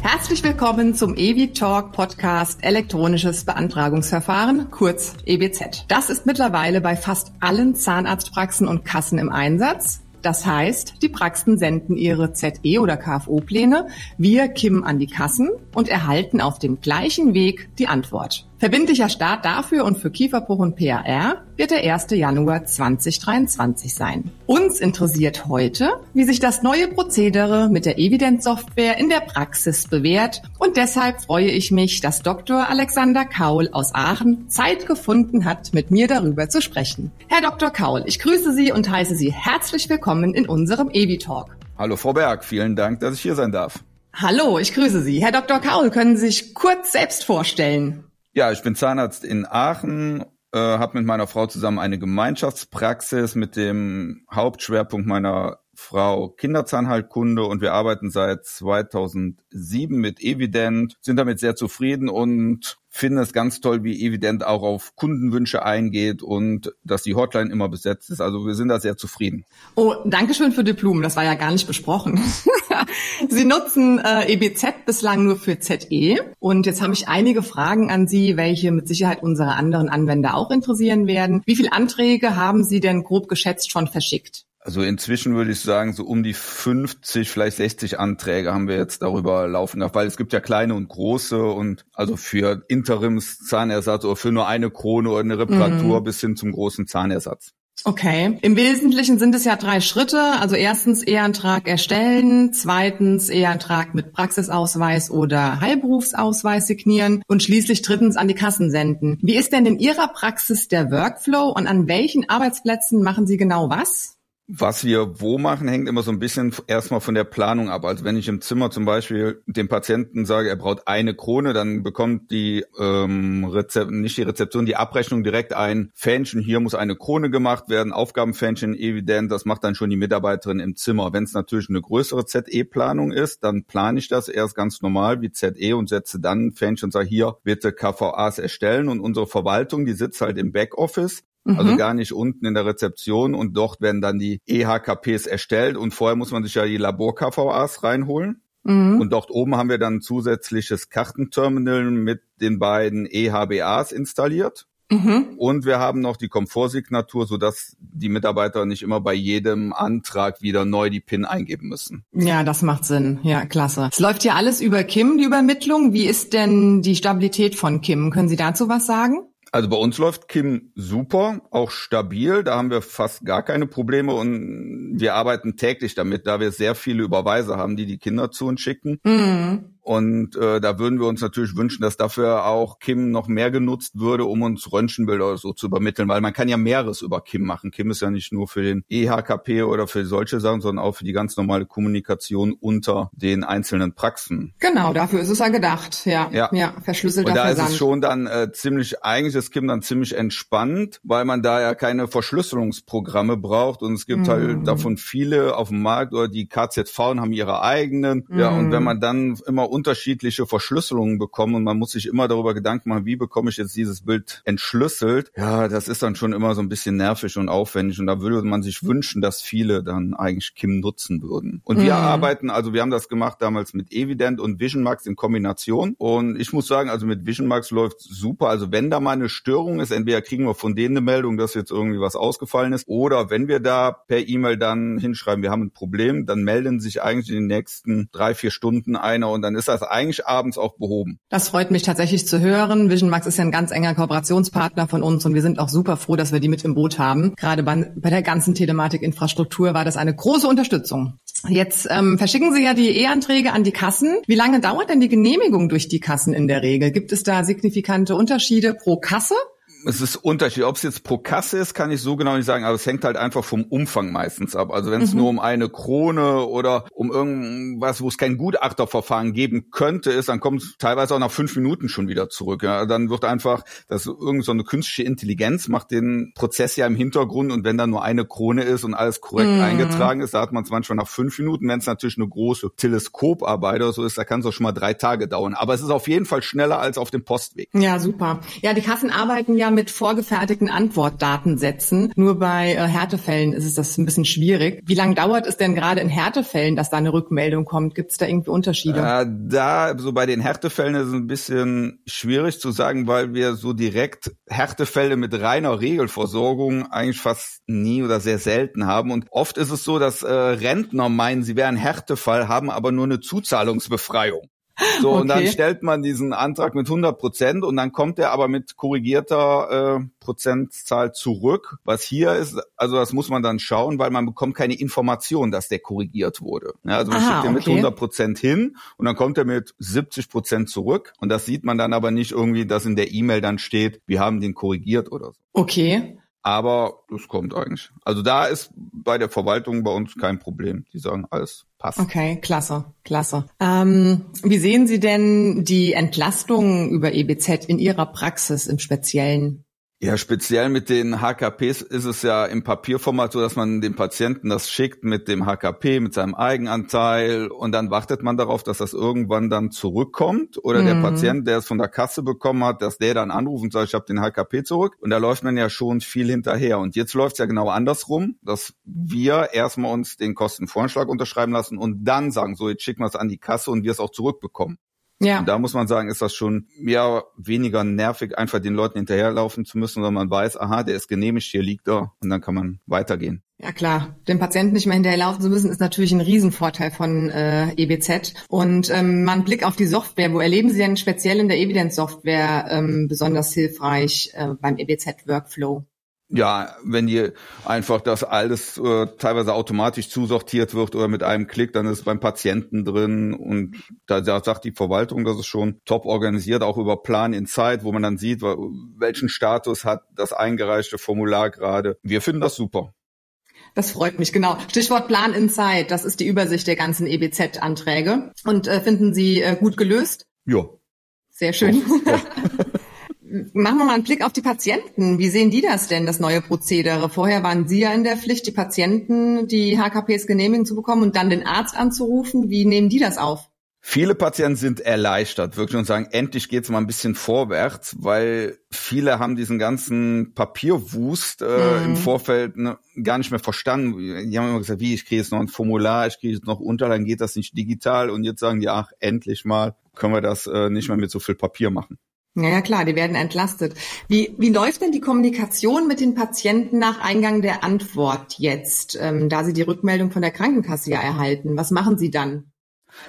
Herzlich willkommen zum EWI Talk Podcast Elektronisches Beantragungsverfahren, kurz EBZ. Das ist mittlerweile bei fast allen Zahnarztpraxen und Kassen im Einsatz. Das heißt, die Praxen senden ihre ZE- oder KFO-Pläne via KIM an die Kassen und erhalten auf dem gleichen Weg die Antwort. Verbindlicher Start dafür und für Kieferbruch und PAR wird der 1. Januar 2023 sein. Uns interessiert heute, wie sich das neue Prozedere mit der Evidenzsoftware in der Praxis bewährt und deshalb freue ich mich, dass Dr. Alexander Kaul aus Aachen Zeit gefunden hat, mit mir darüber zu sprechen. Herr Dr. Kaul, ich grüße Sie und heiße Sie herzlich willkommen in unserem Evi Talk. Hallo Frau Berg, vielen Dank, dass ich hier sein darf. Hallo, ich grüße Sie. Herr Dr. Kaul, können Sie sich kurz selbst vorstellen? Ja, ich bin Zahnarzt in Aachen, äh, habe mit meiner Frau zusammen eine Gemeinschaftspraxis mit dem Hauptschwerpunkt meiner Frau Kinderzahnheilkunde und wir arbeiten seit 2007 mit Evident, sind damit sehr zufrieden und finden es ganz toll, wie Evident auch auf Kundenwünsche eingeht und dass die Hotline immer besetzt ist. Also wir sind da sehr zufrieden. Oh, danke schön für die Blumen. Das war ja gar nicht besprochen. Sie nutzen äh, EBZ bislang nur für ZE. Und jetzt habe ich einige Fragen an Sie, welche mit Sicherheit unsere anderen Anwender auch interessieren werden. Wie viele Anträge haben Sie denn grob geschätzt schon verschickt? Also inzwischen würde ich sagen, so um die 50, vielleicht 60 Anträge haben wir jetzt darüber laufen gehabt, weil es gibt ja kleine und große und also für Interimszahnersatz oder für nur eine Krone oder eine Reparatur mhm. bis hin zum großen Zahnersatz. Okay. Im Wesentlichen sind es ja drei Schritte. Also erstens Eheantrag erstellen, zweitens Eheantrag mit Praxisausweis oder Heilberufsausweis signieren und schließlich drittens an die Kassen senden. Wie ist denn in Ihrer Praxis der Workflow und an welchen Arbeitsplätzen machen Sie genau was? Was wir wo machen, hängt immer so ein bisschen erstmal von der Planung ab. Also wenn ich im Zimmer zum Beispiel dem Patienten sage, er braucht eine Krone, dann bekommt die ähm, Rezept, nicht die Rezeption, die Abrechnung direkt ein Fähnchen. Hier muss eine Krone gemacht werden, Aufgabenfähnchen evident. Das macht dann schon die Mitarbeiterin im Zimmer. Wenn es natürlich eine größere ZE-Planung ist, dann plane ich das erst ganz normal wie ZE und setze dann Fähnchen und sage, hier bitte KVAs erstellen. Und unsere Verwaltung, die sitzt halt im Backoffice also mhm. gar nicht unten in der Rezeption und dort werden dann die EHKPs erstellt und vorher muss man sich ja die Labor-KVAs reinholen. Mhm. Und dort oben haben wir dann ein zusätzliches Kartenterminal mit den beiden EHBAs installiert. Mhm. Und wir haben noch die Komfortsignatur, sodass die Mitarbeiter nicht immer bei jedem Antrag wieder neu die PIN eingeben müssen. Ja, das macht Sinn. Ja, klasse. Es läuft ja alles über Kim, die Übermittlung. Wie ist denn die Stabilität von Kim? Können Sie dazu was sagen? Also bei uns läuft Kim super, auch stabil. Da haben wir fast gar keine Probleme und wir arbeiten täglich damit, da wir sehr viele Überweise haben, die die Kinder zu uns schicken. Mhm. Und äh, da würden wir uns natürlich wünschen, dass dafür auch Kim noch mehr genutzt würde, um uns Röntgenbilder oder so zu übermitteln, weil man kann ja mehreres über Kim machen. Kim ist ja nicht nur für den EHKP oder für solche Sachen, sondern auch für die ganz normale Kommunikation unter den einzelnen Praxen. Genau, dafür ist es ja gedacht. Ja, ja, ja verschlüsselter Und da Versand. ist es schon dann äh, ziemlich, eigentlich ist Kim dann ziemlich entspannt, weil man da ja keine Verschlüsselungsprogramme braucht und es gibt halt mhm. halt davon viele auf dem Markt oder die KZV haben ihre eigenen. Mhm. Ja, und wenn man dann immer unterschiedliche Verschlüsselungen bekommen und man muss sich immer darüber Gedanken machen, wie bekomme ich jetzt dieses Bild entschlüsselt. Ja, das ist dann schon immer so ein bisschen nervig und aufwendig und da würde man sich wünschen, dass viele dann eigentlich Kim nutzen würden. Und wir mhm. arbeiten, also wir haben das gemacht damals mit Evident und Visionmax in Kombination und ich muss sagen, also mit Visionmax läuft super. Also wenn da mal eine Störung ist, entweder kriegen wir von denen eine Meldung, dass jetzt irgendwie was ausgefallen ist oder wenn wir da per E-Mail dann hinschreiben, wir haben ein Problem, dann melden sich eigentlich in den nächsten drei, vier Stunden einer und dann ist ist das eigentlich abends auch behoben. Das freut mich tatsächlich zu hören. Vision Max ist ja ein ganz enger Kooperationspartner von uns und wir sind auch super froh, dass wir die mit im Boot haben. Gerade bei, bei der ganzen Telematikinfrastruktur war das eine große Unterstützung. Jetzt ähm, verschicken Sie ja die E-Anträge an die Kassen. Wie lange dauert denn die Genehmigung durch die Kassen in der Regel? Gibt es da signifikante Unterschiede pro Kasse? Es ist unterschiedlich. Ob es jetzt pro Kasse ist, kann ich so genau nicht sagen, aber es hängt halt einfach vom Umfang meistens ab. Also wenn es mhm. nur um eine Krone oder um irgendwas, wo es kein Gutachterverfahren geben könnte, ist, dann kommt es teilweise auch nach fünf Minuten schon wieder zurück. Ja. Dann wird einfach, das irgend so eine künstliche Intelligenz macht den Prozess ja im Hintergrund und wenn dann nur eine Krone ist und alles korrekt mhm. eingetragen ist, da hat man es manchmal nach fünf Minuten. Wenn es natürlich eine große Teleskoparbeit oder so ist, da kann es auch schon mal drei Tage dauern. Aber es ist auf jeden Fall schneller als auf dem Postweg. Ja, super. Ja, die Kassen arbeiten ja mit vorgefertigten Antwortdatensätzen. Nur bei äh, Härtefällen ist es das ein bisschen schwierig. Wie lange dauert es denn gerade in Härtefällen, dass da eine Rückmeldung kommt? Gibt es da irgendwie Unterschiede? Äh, da, so bei den Härtefällen ist es ein bisschen schwierig zu sagen, weil wir so direkt Härtefälle mit reiner Regelversorgung eigentlich fast nie oder sehr selten haben. Und oft ist es so, dass äh, Rentner meinen, sie wären Härtefall, haben aber nur eine Zuzahlungsbefreiung. So, okay. und dann stellt man diesen Antrag mit 100 Prozent und dann kommt er aber mit korrigierter äh, Prozentzahl zurück. Was hier ist, also das muss man dann schauen, weil man bekommt keine Information, dass der korrigiert wurde. Ja, also man Aha, schickt den okay. mit 100 Prozent hin und dann kommt er mit 70 Prozent zurück und das sieht man dann aber nicht irgendwie, dass in der E-Mail dann steht, wir haben den korrigiert oder so. Okay. Aber das kommt eigentlich. Also da ist bei der Verwaltung bei uns kein Problem. Die sagen, alles passt. Okay, klasse, klasse. Ähm, wie sehen Sie denn die Entlastung über EBZ in Ihrer Praxis im Speziellen? Ja, speziell mit den HKPs ist es ja im Papierformat so, dass man dem Patienten das schickt mit dem HKP, mit seinem Eigenanteil und dann wartet man darauf, dass das irgendwann dann zurückkommt oder mhm. der Patient, der es von der Kasse bekommen hat, dass der dann anruft und sagt, ich habe den HKP zurück und da läuft man ja schon viel hinterher und jetzt läuft es ja genau andersrum, dass wir erstmal uns den Kostenvoranschlag unterschreiben lassen und dann sagen, so jetzt schicken wir es an die Kasse und wir es auch zurückbekommen. Ja. Und da muss man sagen, ist das schon mehr weniger nervig, einfach den Leuten hinterherlaufen zu müssen, sondern man weiß, aha, der ist genehmigt, hier liegt er und dann kann man weitergehen. Ja klar, dem Patienten nicht mehr hinterherlaufen zu müssen, ist natürlich ein Riesenvorteil von äh, EBZ. Und ähm, mal Blick auf die Software. Wo erleben Sie denn speziell in der Evidenzsoftware ähm, besonders hilfreich äh, beim EBZ-Workflow? Ja, wenn die einfach das alles äh, teilweise automatisch zusortiert wird oder mit einem Klick, dann ist es beim Patienten drin und da, da sagt die Verwaltung, das ist schon top organisiert, auch über Plan in Zeit, wo man dann sieht, welchen Status hat das eingereichte Formular gerade. Wir finden das super. Das freut mich, genau. Stichwort Plan in Zeit, das ist die Übersicht der ganzen EBZ-Anträge. Und äh, finden Sie äh, gut gelöst? Ja. Sehr schön. Ja. Machen wir mal einen Blick auf die Patienten. Wie sehen die das denn, das neue Prozedere? Vorher waren Sie ja in der Pflicht, die Patienten die HKPs genehmigen zu bekommen und dann den Arzt anzurufen. Wie nehmen die das auf? Viele Patienten sind erleichtert, wirklich und sagen, endlich geht's mal ein bisschen vorwärts, weil viele haben diesen ganzen Papierwust äh, mhm. im Vorfeld ne, gar nicht mehr verstanden. Die haben immer gesagt, wie, ich kriege jetzt noch ein Formular, ich kriege jetzt noch Unterlagen, geht das nicht digital? Und jetzt sagen die, ach, endlich mal können wir das äh, nicht mehr mit so viel Papier machen. Ja, ja, klar, die werden entlastet. Wie, wie läuft denn die Kommunikation mit den Patienten nach Eingang der Antwort jetzt, ähm, da Sie die Rückmeldung von der Krankenkasse ja erhalten? Was machen Sie dann?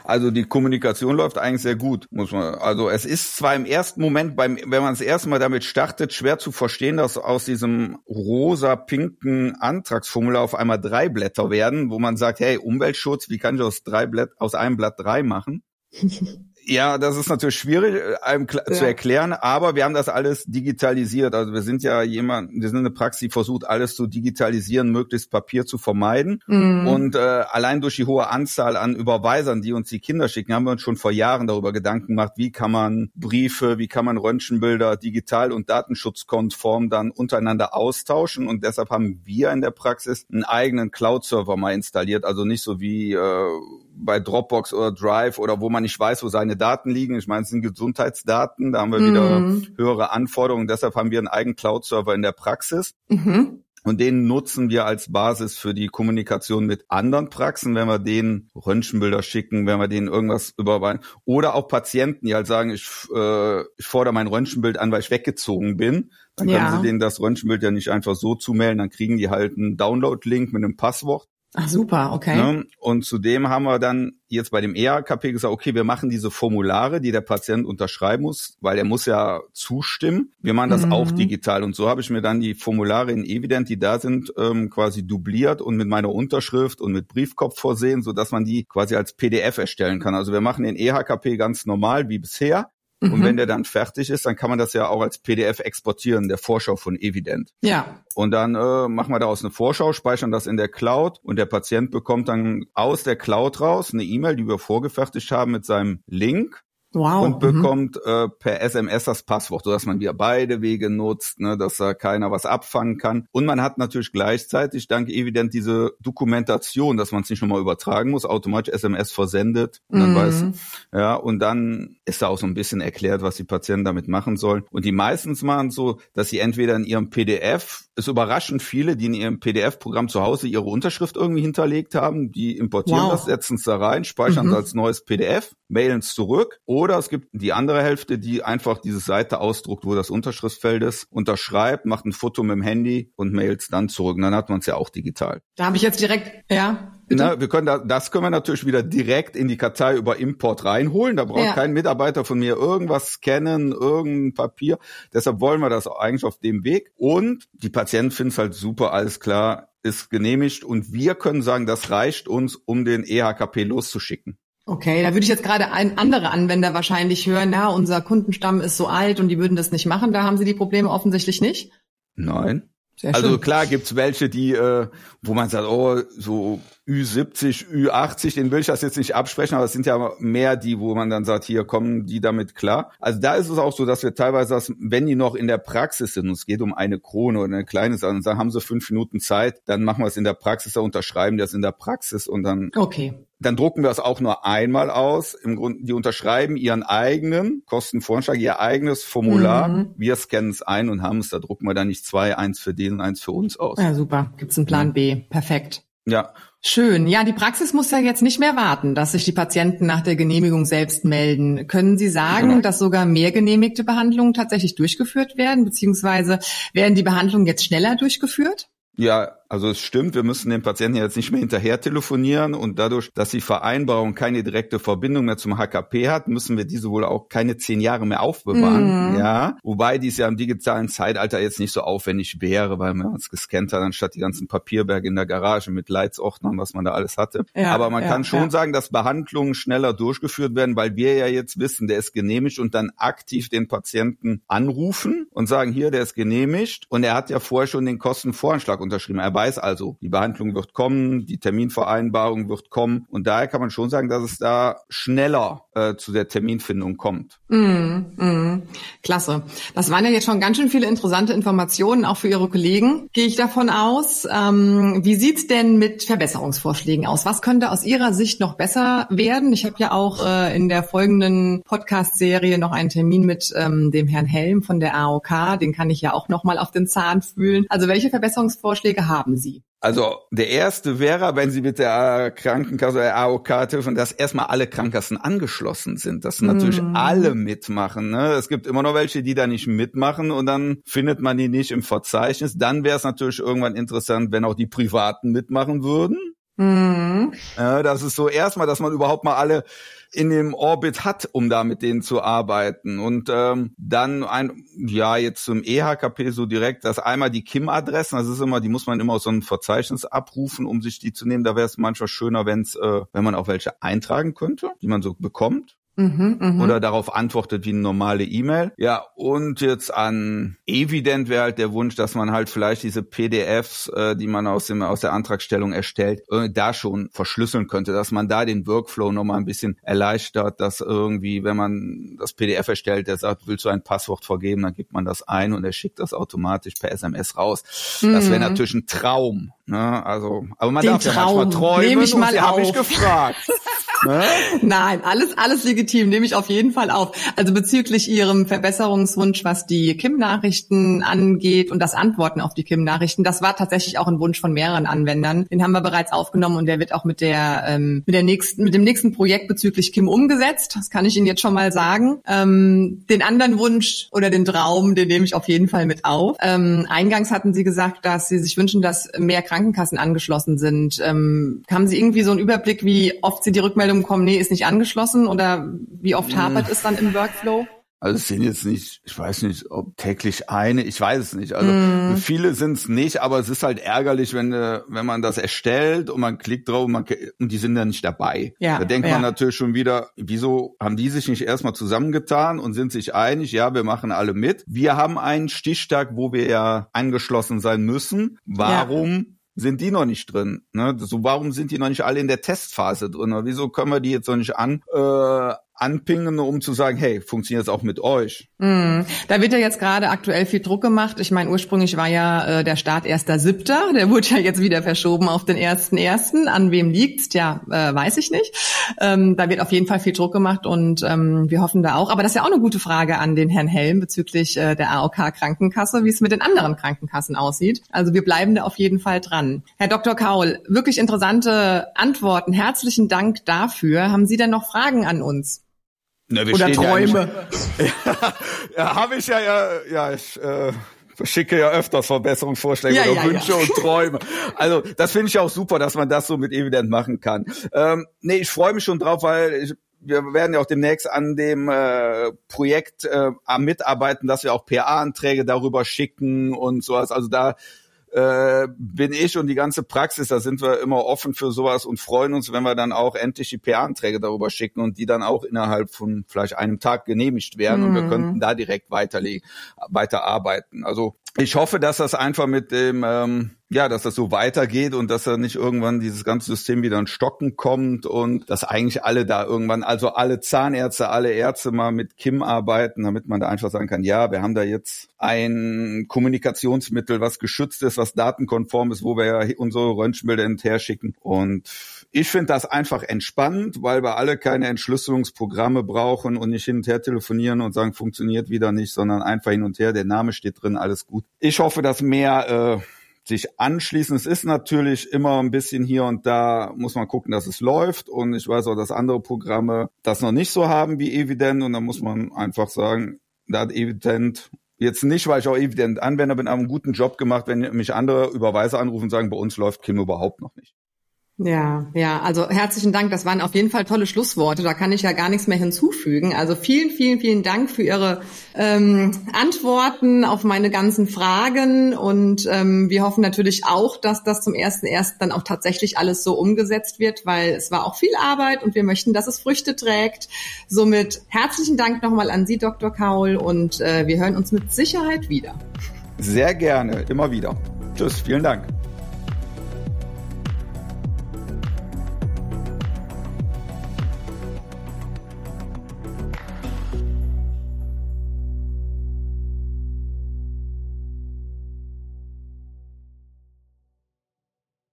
Also die Kommunikation läuft eigentlich sehr gut, muss man. Also es ist zwar im ersten Moment, beim, wenn man das erste Mal damit startet, schwer zu verstehen, dass aus diesem rosa-pinken Antragsformular auf einmal drei Blätter werden, wo man sagt, hey, Umweltschutz, wie kann ich aus drei Blätt, aus einem Blatt drei machen? Ja, das ist natürlich schwierig äh, einem ja. zu erklären, aber wir haben das alles digitalisiert. Also wir sind ja jemand, wir sind eine Praxis, die versucht, alles zu digitalisieren, möglichst Papier zu vermeiden. Mhm. Und äh, allein durch die hohe Anzahl an Überweisern, die uns die Kinder schicken, haben wir uns schon vor Jahren darüber Gedanken gemacht, wie kann man Briefe, wie kann man Röntgenbilder digital und datenschutzkonform dann untereinander austauschen. Und deshalb haben wir in der Praxis einen eigenen Cloud-Server mal installiert. Also nicht so wie äh, bei Dropbox oder Drive oder wo man nicht weiß, wo seine Daten liegen. Ich meine, es sind Gesundheitsdaten, da haben wir mhm. wieder höhere Anforderungen. Deshalb haben wir einen eigenen Cloud-Server in der Praxis. Mhm. Und den nutzen wir als Basis für die Kommunikation mit anderen Praxen, wenn wir denen Röntgenbilder schicken, wenn wir denen irgendwas überweisen. Oder auch Patienten, die halt sagen, ich, äh, ich fordere mein Röntgenbild an, weil ich weggezogen bin. Dann können ja. sie denen das Röntgenbild ja nicht einfach so zumelden. Dann kriegen die halt einen Download-Link mit einem Passwort. Ach super, okay. Ne? Und zudem haben wir dann jetzt bei dem EHKP gesagt, okay, wir machen diese Formulare, die der Patient unterschreiben muss, weil er muss ja zustimmen. Wir machen das mhm. auch digital. Und so habe ich mir dann die Formulare in Evident, die da sind, ähm, quasi dubliert und mit meiner Unterschrift und mit Briefkopf versehen, so dass man die quasi als PDF erstellen kann. Also wir machen den EHKP ganz normal wie bisher. Mhm. Und wenn der dann fertig ist, dann kann man das ja auch als PDF exportieren, der Vorschau von Evident. Ja. Und dann äh, machen wir daraus eine Vorschau, speichern das in der Cloud und der Patient bekommt dann aus der Cloud raus eine E-Mail, die wir vorgefertigt haben mit seinem Link wow. und mhm. bekommt mhm. äh, per SMS das Passwort, sodass man wieder beide Wege nutzt, ne, dass da keiner was abfangen kann. Und man hat natürlich gleichzeitig dank Evident diese Dokumentation, dass man es nicht nochmal übertragen muss, automatisch SMS versendet. Und dann mhm. weiß, ja, und dann ist da auch so ein bisschen erklärt, was die Patienten damit machen sollen. Und die meistens machen so, dass sie entweder in ihrem PDF, es überraschen viele, die in ihrem PDF-Programm zu Hause ihre Unterschrift irgendwie hinterlegt haben, die importieren wow. das, setzen es da rein, speichern es mhm. als neues PDF, mailen es zurück. Oder es gibt die andere Hälfte, die einfach diese Seite ausdruckt, wo das Unterschriftfeld ist, unterschreibt, macht ein Foto mit dem Handy und mailt es dann zurück. Und dann hat man es ja auch digital. Da habe ich jetzt direkt, ja, na, wir können da, das können wir natürlich wieder direkt in die Kartei über Import reinholen. Da braucht ja. kein Mitarbeiter von mir irgendwas scannen, irgendein Papier. Deshalb wollen wir das eigentlich auf dem Weg. Und die Patienten finden es halt super, alles klar, ist genehmigt. Und wir können sagen, das reicht uns, um den EHKP loszuschicken. Okay, da würde ich jetzt gerade ein andere Anwender wahrscheinlich hören, na, unser Kundenstamm ist so alt und die würden das nicht machen. Da haben sie die Probleme offensichtlich nicht. Nein. Also klar gibt's welche, die, äh, wo man sagt, oh, so Ü70, Ü80, den will ich das jetzt nicht absprechen, aber es sind ja mehr die, wo man dann sagt, hier kommen die damit klar. Also da ist es auch so, dass wir teilweise, das, wenn die noch in der Praxis sind, und es geht um eine Krone oder eine kleine Sache, dann haben sie fünf Minuten Zeit, dann machen wir es in der Praxis, da unterschreiben die das in der Praxis und dann okay. Dann drucken wir es auch nur einmal aus. Im Grunde, die unterschreiben ihren eigenen Kostenvoranschlag, ihr eigenes Formular. Mhm. Wir scannen es ein und haben es. Da drucken wir dann nicht zwei, eins für den, eins für uns aus. Ja, super. Gibt's einen Plan B. Perfekt. Ja. Schön. Ja, die Praxis muss ja jetzt nicht mehr warten, dass sich die Patienten nach der Genehmigung selbst melden. Können Sie sagen, genau. dass sogar mehr genehmigte Behandlungen tatsächlich durchgeführt werden, beziehungsweise werden die Behandlungen jetzt schneller durchgeführt? Ja, also es stimmt, wir müssen den Patienten jetzt nicht mehr hinterher telefonieren und dadurch, dass die Vereinbarung keine direkte Verbindung mehr zum HKP hat, müssen wir diese wohl auch keine zehn Jahre mehr aufbewahren. Mhm. Ja, wobei dies ja im digitalen Zeitalter jetzt nicht so aufwendig wäre, weil man es gescannt hat, anstatt die ganzen Papierberge in der Garage mit Leitsordnern, was man da alles hatte. Ja, Aber man ja, kann schon ja. sagen, dass Behandlungen schneller durchgeführt werden, weil wir ja jetzt wissen, der ist genehmigt und dann aktiv den Patienten anrufen und sagen, hier, der ist genehmigt und er hat ja vorher schon den Kostenvoranschlag unterschrieben. Er weiß also, die Behandlung wird kommen, die Terminvereinbarung wird kommen und daher kann man schon sagen, dass es da schneller äh, zu der Terminfindung kommt. Mm, mm, klasse. Das waren ja jetzt schon ganz schön viele interessante Informationen, auch für Ihre Kollegen, gehe ich davon aus. Ähm, wie sieht's denn mit Verbesserungsvorschlägen aus? Was könnte aus Ihrer Sicht noch besser werden? Ich habe ja auch äh, in der folgenden Podcast-Serie noch einen Termin mit ähm, dem Herrn Helm von der AOK. Den kann ich ja auch noch mal auf den Zahn fühlen. Also welche Verbesserungsvorschläge haben Sie? Also der erste wäre, wenn Sie mit der Krankenkasse oder AOK telefonieren, dass erstmal alle Krankenkassen angeschlossen sind, dass natürlich mm. alle mitmachen. Ne? Es gibt immer noch welche, die da nicht mitmachen und dann findet man die nicht im Verzeichnis. Dann wäre es natürlich irgendwann interessant, wenn auch die Privaten mitmachen würden. Mhm. Ja, das ist so erstmal, dass man überhaupt mal alle in dem Orbit hat, um da mit denen zu arbeiten. Und ähm, dann ein, ja, jetzt zum EHKP so direkt, dass einmal die KIM-Adressen, das ist immer, die muss man immer aus so einem Verzeichnis abrufen, um sich die zu nehmen. Da wäre es manchmal schöner, wenn's, äh, wenn man auch welche eintragen könnte, die man so bekommt. Mhm, mh. Oder darauf antwortet wie eine normale E-Mail. Ja, und jetzt an Evident wäre halt der Wunsch, dass man halt vielleicht diese PDFs, äh, die man aus dem aus der Antragstellung erstellt, äh, da schon verschlüsseln könnte, dass man da den Workflow nochmal ein bisschen erleichtert, dass irgendwie, wenn man das PDF erstellt, der sagt, willst du ein Passwort vergeben, dann gibt man das ein und er schickt das automatisch per SMS raus. Mhm. Das wäre natürlich ein Traum. Ne? Also, aber man den darf Traum. ja manchmal träumen. Nehme ich mal und auf. haben mich gefragt. Ne? Nein, alles, alles legitim, nehme ich auf jeden Fall auf. Also bezüglich Ihrem Verbesserungswunsch, was die Kim-Nachrichten angeht und das Antworten auf die Kim-Nachrichten, das war tatsächlich auch ein Wunsch von mehreren Anwendern. Den haben wir bereits aufgenommen und der wird auch mit der, ähm, mit der nächsten, mit dem nächsten Projekt bezüglich Kim umgesetzt. Das kann ich Ihnen jetzt schon mal sagen. Ähm, den anderen Wunsch oder den Traum, den nehme ich auf jeden Fall mit auf. Ähm, eingangs hatten Sie gesagt, dass Sie sich wünschen, dass mehr Krankenkassen angeschlossen sind. Ähm, haben Sie irgendwie so einen Überblick, wie oft Sie die Rückmeldung Rückmeldungen kommen, nee, ist nicht angeschlossen oder wie oft hm. hapert es dann im Workflow? Also es sind jetzt nicht, ich weiß nicht, ob täglich eine, ich weiß es nicht. Also mm. viele sind es nicht, aber es ist halt ärgerlich, wenn äh, wenn man das erstellt und man klickt drauf und, man, und die sind dann nicht dabei. Ja, da denkt ja. man natürlich schon wieder, wieso haben die sich nicht erstmal zusammengetan und sind sich einig, ja, wir machen alle mit. Wir haben einen Stichtag, wo wir ja angeschlossen sein müssen. Warum ja sind die noch nicht drin? Ne? So, warum sind die noch nicht alle in der Testphase drin? Wieso können wir die jetzt noch nicht an, äh, anpingen, um zu sagen, hey, funktioniert es auch mit euch? Mm, da wird ja jetzt gerade aktuell viel Druck gemacht. Ich meine, ursprünglich war ja äh, der Start erster Siebter. Der wurde ja jetzt wieder verschoben auf den ersten ersten. An wem liegt's? Ja, äh, weiß ich nicht. Ähm, da wird auf jeden Fall viel Druck gemacht und ähm, wir hoffen da auch. Aber das ist ja auch eine gute Frage an den Herrn Helm bezüglich äh, der AOK Krankenkasse, wie es mit den anderen Krankenkassen aussieht. Also wir bleiben da auf jeden Fall dran. Herr Dr. Kaul, wirklich interessante Antworten. Herzlichen Dank dafür. Haben Sie denn noch Fragen an uns? Na, Oder Träume. Ja, ja habe ich ja, ja, ja ich äh, schicke ja öfters Verbesserungsvorschläge ja, oder ja, Wünsche und Träume. Also das finde ich auch super, dass man das so mit Evident machen kann. Ähm, nee, ich freue mich schon drauf, weil ich, wir werden ja auch demnächst an dem äh, Projekt äh, am mitarbeiten, dass wir auch PA-Anträge darüber schicken und sowas. Also da äh, bin ich und die ganze Praxis, da sind wir immer offen für sowas und freuen uns, wenn wir dann auch endlich die PA-Anträge darüber schicken und die dann auch innerhalb von vielleicht einem Tag genehmigt werden und wir Mhm. könnten da direkt weiterlegen, weiterarbeiten. Also ich hoffe, dass das einfach mit dem, ähm, ja, dass das so weitergeht und dass da nicht irgendwann dieses ganze System wieder in Stocken kommt und dass eigentlich alle da irgendwann, also alle Zahnärzte, alle Ärzte mal mit Kim arbeiten, damit man da einfach sagen kann, ja, wir haben da jetzt ein Kommunikationsmittel, was geschützt ist, was datenkonform ist, wo wir ja unsere Röntgenbilder hinterher schicken. Und ich finde das einfach entspannend, weil wir alle keine Entschlüsselungsprogramme brauchen und nicht hin und her telefonieren und sagen, funktioniert wieder nicht, sondern einfach hin und her, der Name steht drin, alles gut. Ich hoffe, dass mehr äh, sich anschließen. Es ist natürlich immer ein bisschen hier und da, muss man gucken, dass es läuft. Und ich weiß auch, dass andere Programme das noch nicht so haben wie Evident. Und da muss man einfach sagen, da hat Evident jetzt nicht, weil ich auch Evident Anwender bin, aber einen guten Job gemacht, wenn mich andere Überweise anrufen und sagen, bei uns läuft Kim überhaupt noch nicht. Ja, ja, also herzlichen Dank. Das waren auf jeden Fall tolle Schlussworte. Da kann ich ja gar nichts mehr hinzufügen. Also vielen, vielen, vielen Dank für Ihre ähm, Antworten auf meine ganzen Fragen. Und ähm, wir hoffen natürlich auch, dass das zum ersten ersten dann auch tatsächlich alles so umgesetzt wird, weil es war auch viel Arbeit und wir möchten, dass es Früchte trägt. Somit herzlichen Dank nochmal an Sie, Dr. Kaul, und äh, wir hören uns mit Sicherheit wieder. Sehr gerne, immer wieder. Tschüss, vielen Dank.